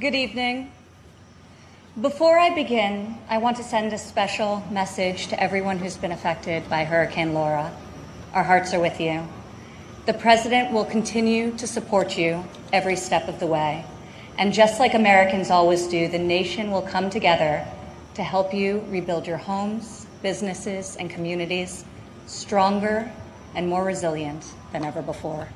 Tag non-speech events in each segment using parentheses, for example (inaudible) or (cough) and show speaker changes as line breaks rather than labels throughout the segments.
Good evening. Before I begin, I want to send a special message to everyone who's been affected by Hurricane Laura. Our hearts are with you. The President will continue to support you every step of the way. And just like Americans always do, the nation will come together to help you rebuild your homes, businesses, and communities stronger and more resilient than ever before.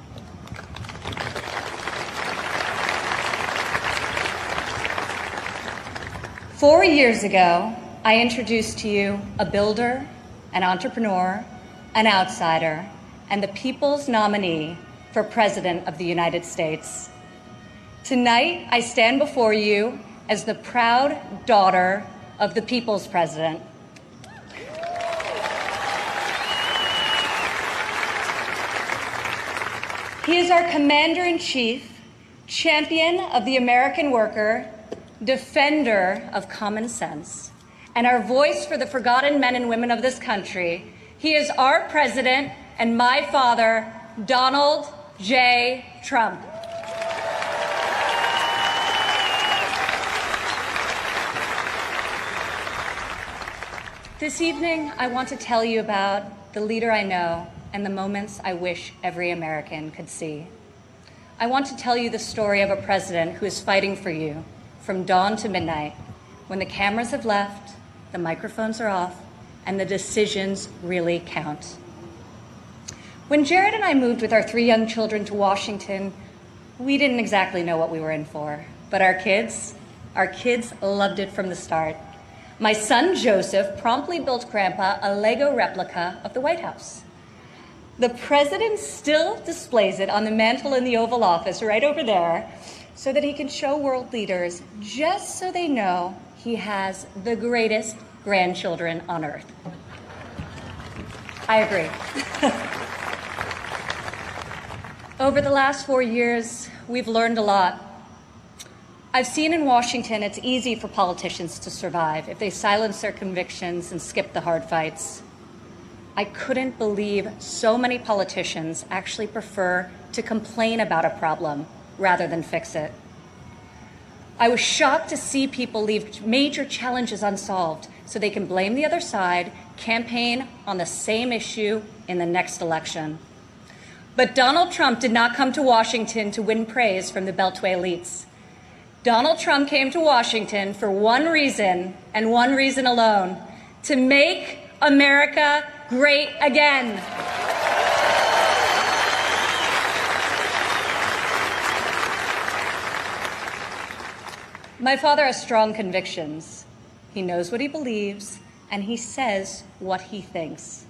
Four years ago, I introduced to you a builder, an entrepreneur, an outsider, and the people's nominee for President of the United States. Tonight, I stand before you as the proud daughter of the people's president. He is our commander in chief, champion of the American worker, defender of common sense, and our voice for the forgotten men and women of this country. He is our president and my father, Donald J. Trump. This evening, I want to tell you about the leader I know and the moments I wish every American could see. I want to tell you the story of a president who is fighting for you from dawn to midnight when the cameras have left, the microphones are off, and the decisions really count. When Jared and I moved with our three young children to Washington, we didn't exactly know what we were in for, but our kids, our kids loved it from the start. My son Joseph promptly built Grandpa a Lego replica of the White House. The president still displays it on the mantle in the Oval Office right over there so that he can show world leaders just so they know he has the greatest grandchildren on earth. I agree. (laughs) Over the last four years, we've learned a lot I've seen in Washington it's easy for politicians to survive if they silence their convictions and skip the hard fights. I couldn't believe so many politicians actually prefer to complain about a problem rather than fix it. I was shocked to see people leave major challenges unsolved so they can blame the other side, campaign on the same issue in the next election. But Donald Trump did not come to Washington to win praise from the Beltway elites. Donald Trump came to Washington for one reason and one reason alone to make America great again. My father has strong convictions. He knows what he believes, and he says what he thinks.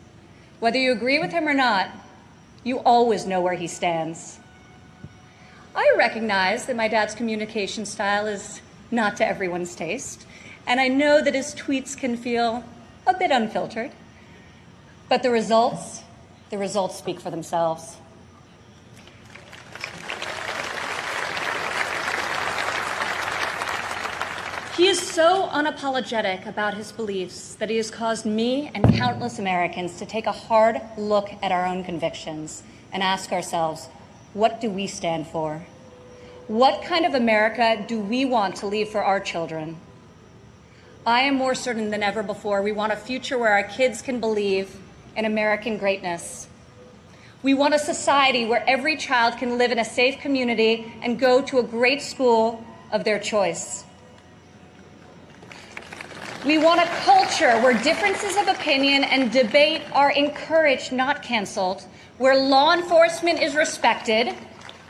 Whether you agree with him or not, you always know where he stands. I recognize that my dad's communication style is not to everyone's taste, and I know that his tweets can feel a bit unfiltered. But the results, the results speak for themselves. He is so unapologetic about his beliefs that he has caused me and countless Americans to take a hard look at our own convictions and ask ourselves, what do we stand for? What kind of America do we want to leave for our children? I am more certain than ever before we want a future where our kids can believe in American greatness. We want a society where every child can live in a safe community and go to a great school of their choice. We want a culture where differences of opinion and debate are encouraged, not canceled, where law enforcement is respected,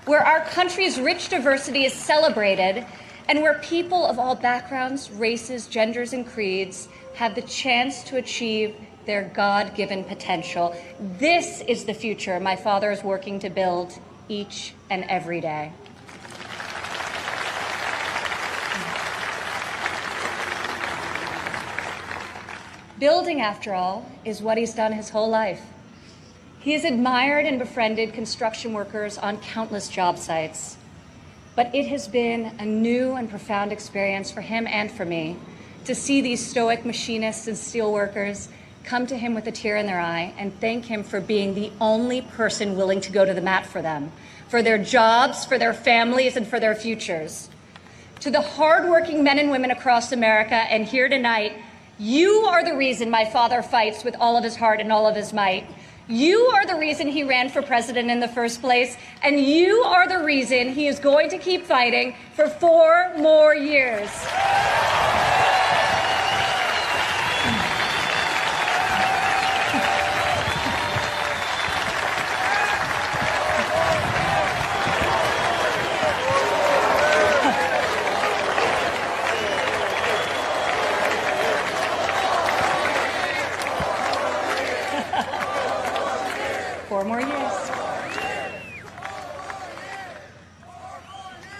where our country's rich diversity is celebrated, and where people of all backgrounds, races, genders, and creeds have the chance to achieve their God given potential. This is the future my father is working to build each and every day. Building, after all, is what he's done his whole life. He has admired and befriended construction workers on countless job sites. But it has been a new and profound experience for him and for me to see these stoic machinists and steelworkers come to him with a tear in their eye and thank him for being the only person willing to go to the mat for them, for their jobs, for their families, and for their futures. to the hardworking men and women across America and here tonight, you are the reason my father fights with all of his heart and all of his might. You are the reason he ran for president in the first place, and you are the reason he is going to keep fighting for four more years. More years.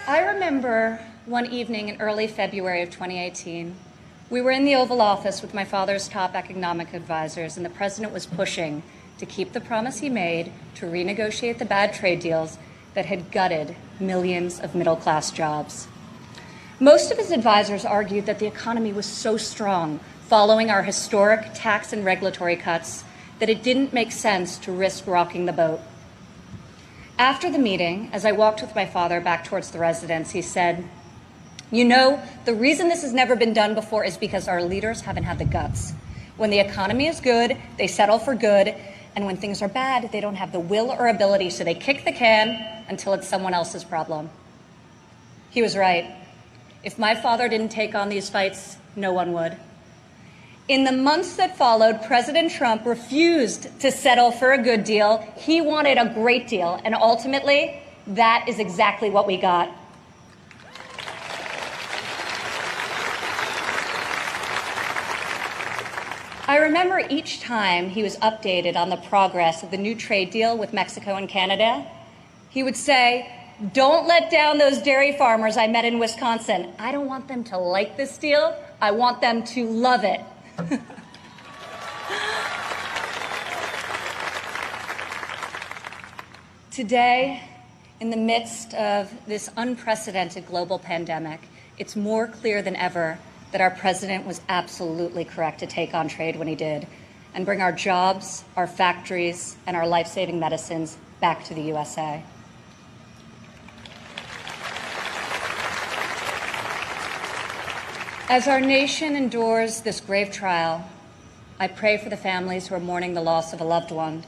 I remember one evening in early February of 2018. We were in the Oval Office with my father's top economic advisors, and the president was pushing to keep the promise he made to renegotiate the bad trade deals that had gutted millions of middle class jobs. Most of his advisors argued that the economy was so strong following our historic tax and regulatory cuts that it didn't make sense to risk rocking the boat. After the meeting, as I walked with my father back towards the residence, he said, You know, the reason this has never been done before is because our leaders haven't had the guts. When the economy is good, they settle for good, and when things are bad, they don't have the will or ability, so they kick the can until it's someone else's problem. He was right. If my father didn't take on these fights, no one would. In the months that followed, President Trump refused to settle for a good deal. He wanted a great deal. And ultimately, that is exactly what we got. I remember each time he was updated on the progress of the new trade deal with Mexico and Canada, he would say, Don't let down those dairy farmers I met in Wisconsin. I don't want them to like this deal, I want them to love it. (laughs) Today, in the midst of this unprecedented global pandemic, it's more clear than ever that our president was absolutely correct to take on trade when he did and bring our jobs, our factories, and our life saving medicines back to the USA. As our nation endures this grave trial, I pray for the families who are mourning the loss of a loved one,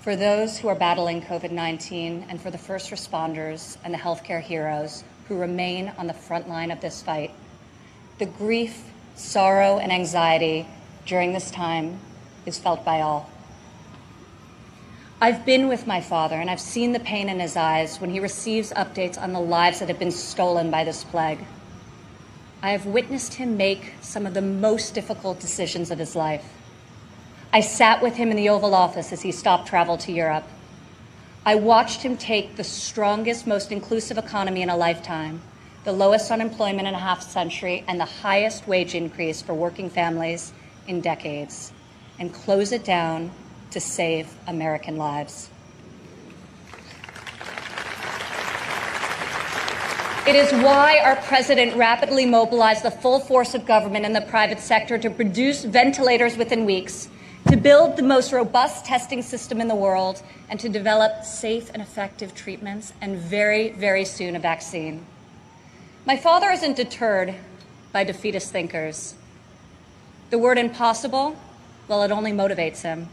for those who are battling COVID 19, and for the first responders and the healthcare heroes who remain on the front line of this fight. The grief, sorrow, and anxiety during this time is felt by all. I've been with my father, and I've seen the pain in his eyes when he receives updates on the lives that have been stolen by this plague. I have witnessed him make some of the most difficult decisions of his life. I sat with him in the Oval Office as he stopped travel to Europe. I watched him take the strongest, most inclusive economy in a lifetime, the lowest unemployment in a half century, and the highest wage increase for working families in decades, and close it down to save American lives. It is why our president rapidly mobilized the full force of government and the private sector to produce ventilators within weeks, to build the most robust testing system in the world, and to develop safe and effective treatments, and very, very soon a vaccine. My father isn't deterred by defeatist thinkers. The word impossible, well, it only motivates him.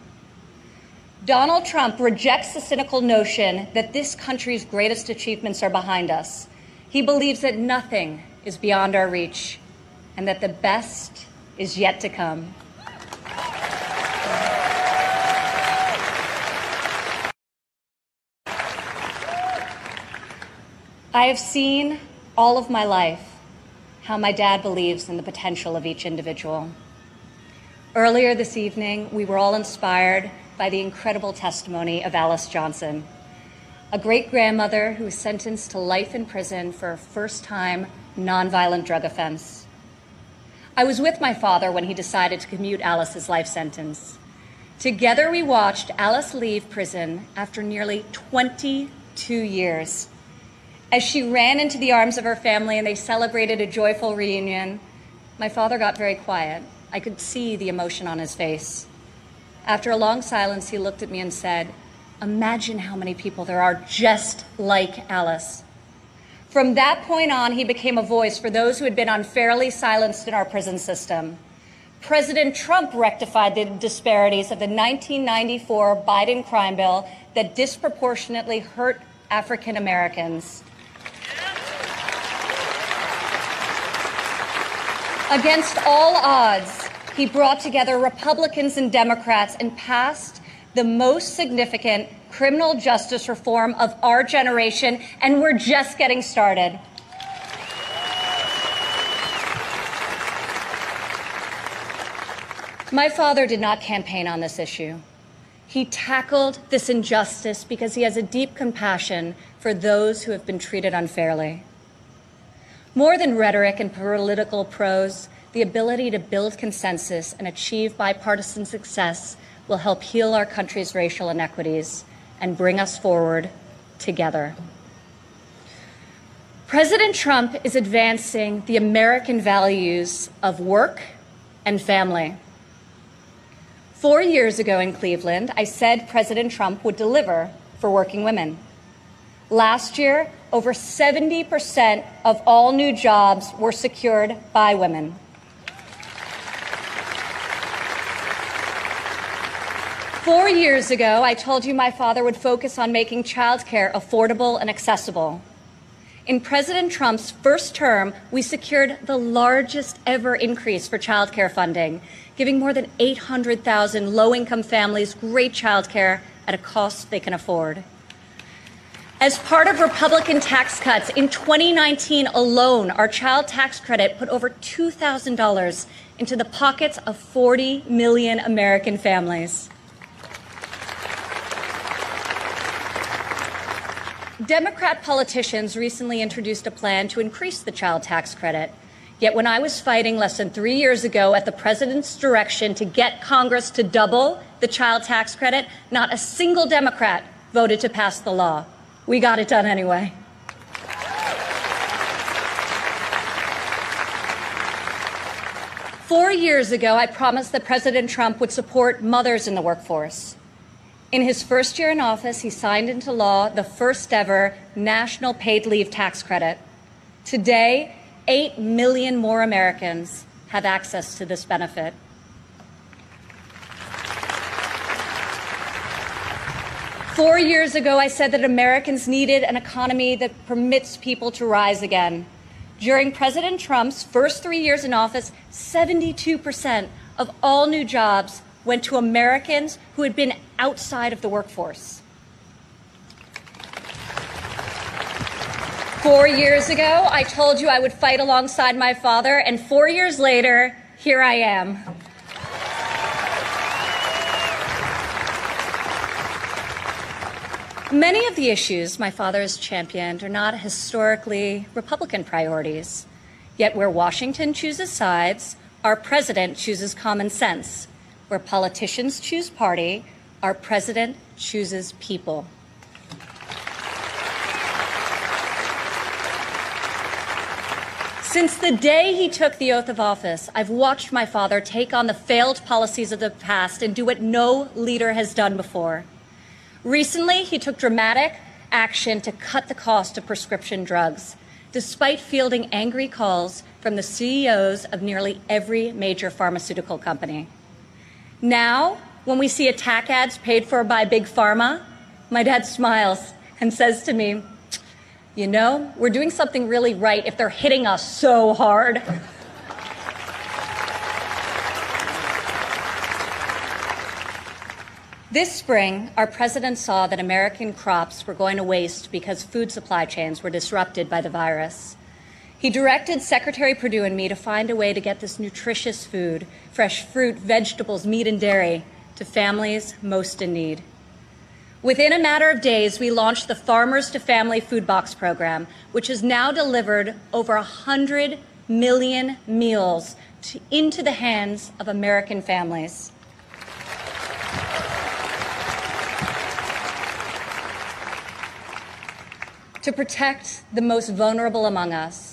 Donald Trump rejects the cynical notion that this country's greatest achievements are behind us he believes that nothing is beyond our reach and that the best is yet to come. I have seen all of my life how my dad believes in the potential of each individual. Earlier this evening, we were all inspired by the incredible testimony of Alice Johnson a great grandmother who was sentenced to life in prison for a first time nonviolent drug offense. I was with my father when he decided to commute Alice's life sentence. Together, we watched Alice leave prison after nearly 22 years. As she ran into the arms of her family and they celebrated a joyful reunion, my father got very quiet. I could see the emotion on his face. After a long silence, he looked at me and said, Imagine how many people there are just like Alice. From that point on, he became a voice for those who had been unfairly silenced in our prison system. President Trump rectified the disparities of the 1994 Biden crime bill that disproportionately hurt African Americans. Against all odds, he brought together Republicans and Democrats and passed the most significant criminal justice reform of our generation, and we're just getting started. My father did not campaign on this issue. He tackled this injustice because he has a deep compassion for those who have been treated unfairly. More than rhetoric and political prose, the ability to build consensus and achieve bipartisan success will help heal our country's racial inequities and bring us forward together. President Trump is advancing the American values of work and family. Four years ago in Cleveland, I said President Trump would deliver for working women. Last year, over 70% of all new jobs were secured by women. Four years ago, I told you my father would focus on making childcare affordable and accessible. In President Trump's first term, we secured the largest ever increase for childcare funding, giving more than 800,000 low income families great childcare at a cost they can afford. As part of Republican tax cuts, in 2019 alone, our child tax credit put over $2,000 into the pockets of 40 million American families. Democrat politicians recently introduced a plan to increase the child tax credit. Yet when I was fighting less than three years ago at the president's direction to get Congress to double the child tax credit, not a single Democrat voted to pass the law. We got it done anyway. Four years ago, I promised that President Trump would support mothers in the workforce. In his first year in office, he signed into law the first ever national paid leave tax credit. Today, 8 million more Americans have access to this benefit. Four years ago, I said that Americans needed an economy that permits people to rise again. During President Trump's first three years in office, 72% of all new jobs went to Americans who had been outside of the workforce. Four years ago, I told you I would fight alongside my father, and four years later, here I am. Many of the issues my father has championed are not historically Republican priorities. Yet, where Washington chooses sides, our president chooses common sense. Where politicians choose party, our president chooses people. Since the day he took the oath of office, I've watched my father take on the failed policies of the past and do what no leader has done before. Recently, he took dramatic action to cut the cost of prescription drugs, despite fielding angry calls from the CEOs of nearly every major pharmaceutical company. Now, when we see attack ads paid for by Big Pharma, my dad smiles and says to me, You know, we're doing something really right if they're hitting us so hard. This spring, our president saw that American crops were going to waste because food supply chains were disrupted by the virus. He directed Secretary Perdue and me to find a way to get this nutritious food, fresh fruit, vegetables, meat, and dairy, to families most in need. Within a matter of days, we launched the Farmers to Family Food Box program, which has now delivered over 100 million meals to, into the hands of American families. To protect the most vulnerable among us,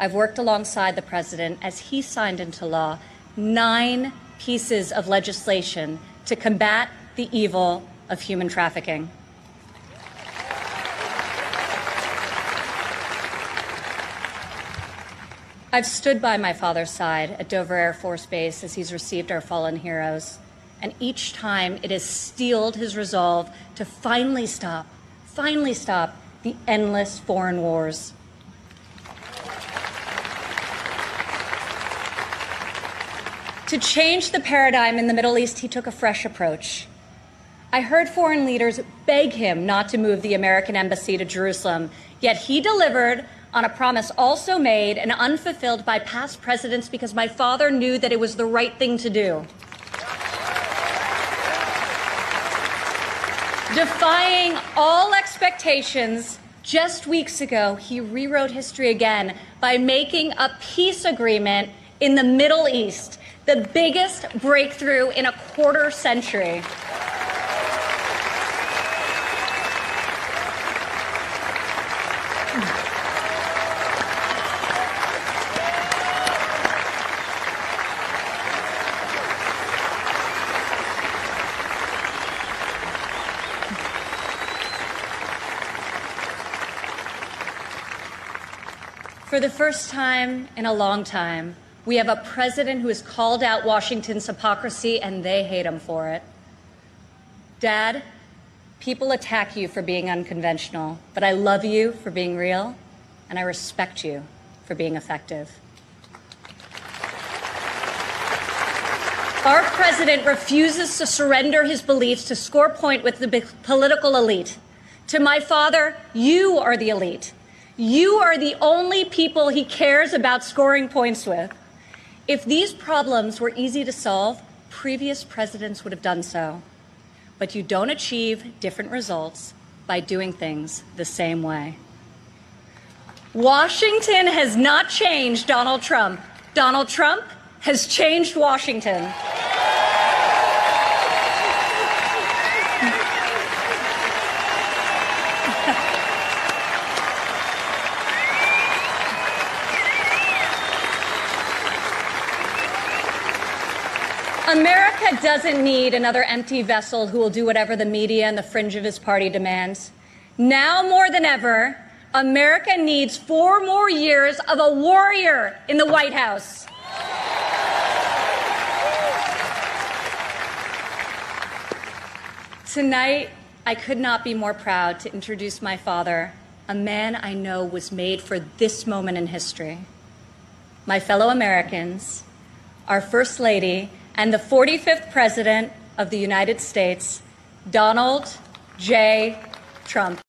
I've worked alongside the president as he signed into law nine pieces of legislation to combat the evil of human trafficking. I've stood by my father's side at Dover Air Force Base as he's received our fallen heroes, and each time it has steeled his resolve to finally stop, finally stop the endless foreign wars. To change the paradigm in the Middle East, he took a fresh approach. I heard foreign leaders beg him not to move the American embassy to Jerusalem, yet he delivered on a promise also made and unfulfilled by past presidents because my father knew that it was the right thing to do. Defying all expectations, just weeks ago, he rewrote history again by making a peace agreement in the Middle East, the biggest breakthrough in a quarter century. For the first time in a long time, we have a president who has called out Washington's hypocrisy and they hate him for it. Dad, people attack you for being unconventional, but I love you for being real and I respect you for being effective. Our president refuses to surrender his beliefs to score point with the political elite. To my father, you are the elite. You are the only people he cares about scoring points with. If these problems were easy to solve, previous presidents would have done so. But you don't achieve different results by doing things the same way. Washington has not changed Donald Trump. Donald Trump has changed Washington. America doesn't need another empty vessel who will do whatever the media and the fringe of his party demands. Now more than ever, America needs four more years of a warrior in the White House. Tonight, I could not be more proud to introduce my father, a man I know was made for this moment in history. My fellow Americans, our First Lady, and the 45th President of the United States, Donald J. Trump.